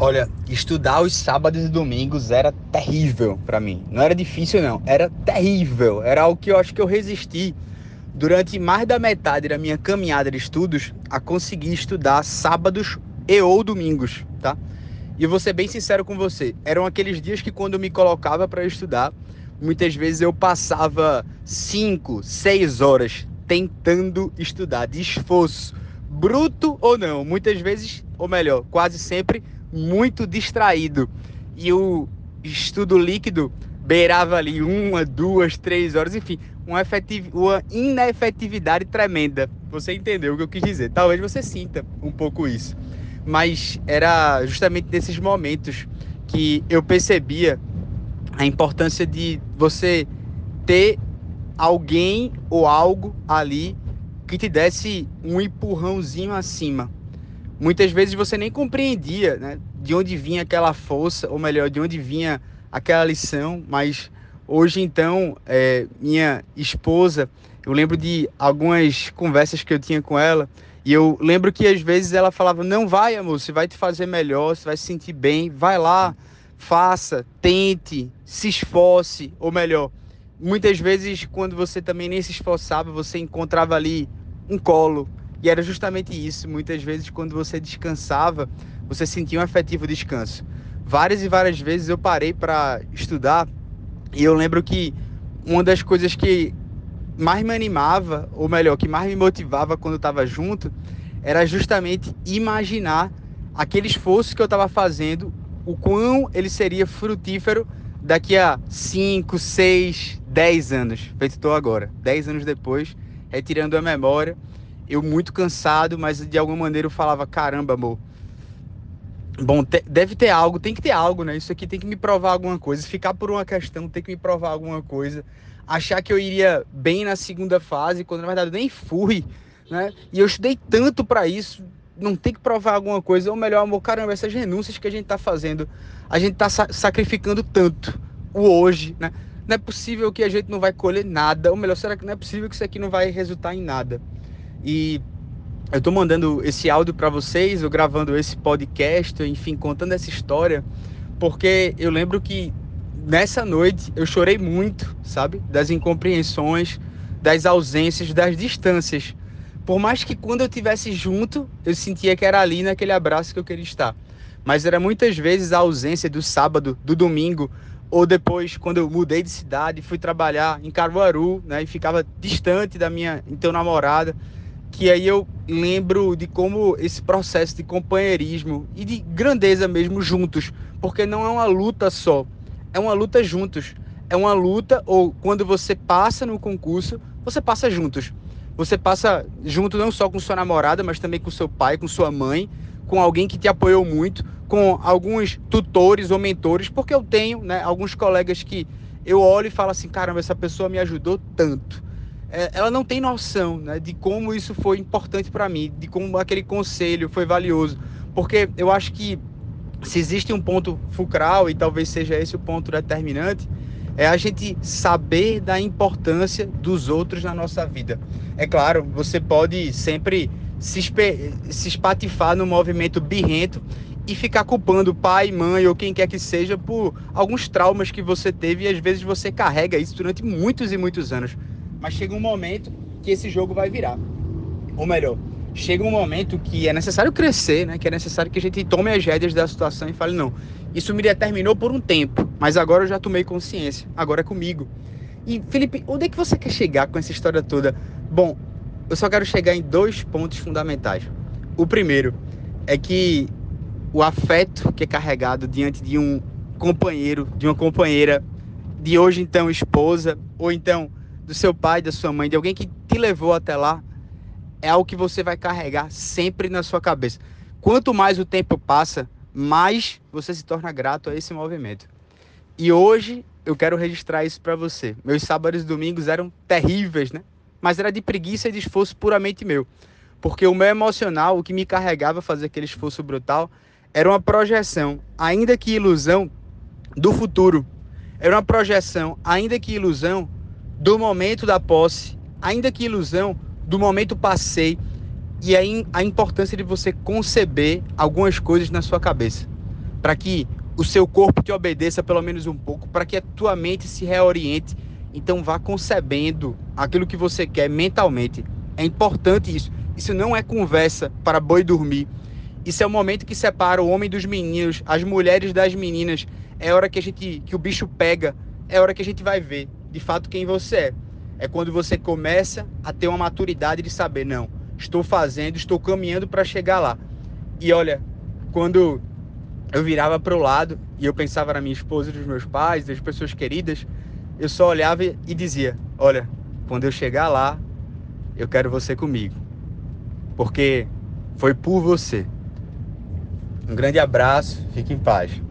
Olha, estudar os sábados e domingos era terrível para mim. Não era difícil não, era terrível. Era algo que eu acho que eu resisti durante mais da metade da minha caminhada de estudos a conseguir estudar sábados e ou domingos, tá? E vou ser bem sincero com você, eram aqueles dias que quando eu me colocava para estudar, muitas vezes eu passava 5, 6 horas tentando estudar, de esforço, bruto ou não, muitas vezes, ou melhor, quase sempre muito distraído. E o estudo líquido beirava ali uma, duas, três horas, enfim, uma, uma inefetividade tremenda. Você entendeu o que eu quis dizer? Talvez você sinta um pouco isso. Mas era justamente nesses momentos que eu percebia a importância de você ter alguém ou algo ali que te desse um empurrãozinho acima muitas vezes você nem compreendia né, de onde vinha aquela força, ou melhor, de onde vinha aquela lição, mas hoje então, é, minha esposa, eu lembro de algumas conversas que eu tinha com ela, e eu lembro que às vezes ela falava: Não vai, amor, você vai te fazer melhor, você vai se sentir bem, vai lá, faça, tente, se esforce, ou melhor, muitas vezes quando você também nem se esforçava, você encontrava ali um colo, e era justamente isso. Muitas vezes, quando você descansava, você sentia um efetivo descanso. Várias e várias vezes eu parei para estudar e eu lembro que uma das coisas que mais me animava, ou melhor, que mais me motivava quando eu estava junto, era justamente imaginar aquele esforço que eu estava fazendo, o quão ele seria frutífero daqui a 5, 6, 10 anos, feito estou agora, 10 anos depois, retirando a memória eu muito cansado, mas de alguma maneira eu falava, caramba, amor. Bom, te, deve ter algo, tem que ter algo, né? Isso aqui tem que me provar alguma coisa. Ficar por uma questão, tem que me provar alguma coisa. Achar que eu iria bem na segunda fase, quando na verdade eu nem fui, né? E eu estudei tanto para isso, não tem que provar alguma coisa. Ou melhor, amor, caramba, essas renúncias que a gente tá fazendo, a gente tá sa sacrificando tanto o hoje, né? Não é possível que a gente não vai colher nada. Ou melhor, será que não é possível que isso aqui não vai resultar em nada? E eu estou mandando esse áudio para vocês, eu gravando esse podcast, enfim, contando essa história, porque eu lembro que nessa noite eu chorei muito, sabe? Das incompreensões, das ausências, das distâncias. Por mais que quando eu tivesse junto, eu sentia que era ali naquele abraço que eu queria estar. Mas era muitas vezes a ausência do sábado, do domingo, ou depois quando eu mudei de cidade, fui trabalhar em Caruaru, né, e ficava distante da minha então namorada que aí eu lembro de como esse processo de companheirismo e de grandeza mesmo juntos, porque não é uma luta só, é uma luta juntos. É uma luta, ou quando você passa no concurso, você passa juntos. Você passa junto não só com sua namorada, mas também com seu pai, com sua mãe, com alguém que te apoiou muito, com alguns tutores ou mentores, porque eu tenho né, alguns colegas que eu olho e falo assim: caramba, essa pessoa me ajudou tanto é, ela não tem noção né, de como isso foi importante para mim, de como aquele conselho foi valioso. Porque eu acho que se existe um ponto fulcral, e talvez seja esse o ponto determinante, é a gente saber da importância dos outros na nossa vida. É claro, você pode sempre se, se espatifar no movimento birrento e ficar culpando pai, mãe ou quem quer que seja por alguns traumas que você teve e às vezes você carrega isso durante muitos e muitos anos. Mas chega um momento que esse jogo vai virar. Ou melhor, chega um momento que é necessário crescer, né? Que é necessário que a gente tome as rédeas da situação e fale, não, isso me determinou por um tempo, mas agora eu já tomei consciência, agora é comigo. E Felipe, onde é que você quer chegar com essa história toda? Bom, eu só quero chegar em dois pontos fundamentais. O primeiro é que o afeto que é carregado diante de um companheiro, de uma companheira, de hoje então esposa, ou então do seu pai, da sua mãe, de alguém que te levou até lá, é algo que você vai carregar sempre na sua cabeça. Quanto mais o tempo passa, mais você se torna grato a esse movimento. E hoje eu quero registrar isso para você. Meus sábados e domingos eram terríveis, né? Mas era de preguiça e de esforço puramente meu. Porque o meu emocional, o que me carregava a fazer aquele esforço brutal, era uma projeção, ainda que ilusão, do futuro. Era uma projeção, ainda que ilusão, do momento da posse, ainda que ilusão, do momento passei e aí a importância de você conceber algumas coisas na sua cabeça. para que o seu corpo te obedeça pelo menos um pouco, para que a tua mente se reoriente. Então vá concebendo aquilo que você quer mentalmente. É importante isso. Isso não é conversa para boi dormir. Isso é o momento que separa o homem dos meninos, as mulheres das meninas. É hora que a gente que o bicho pega, é hora que a gente vai ver de fato quem você é. É quando você começa a ter uma maturidade de saber, não, estou fazendo, estou caminhando para chegar lá. E olha, quando eu virava para o lado e eu pensava na minha esposa, dos meus pais, das pessoas queridas, eu só olhava e dizia: Olha, quando eu chegar lá, eu quero você comigo. Porque foi por você. Um grande abraço, fique em paz.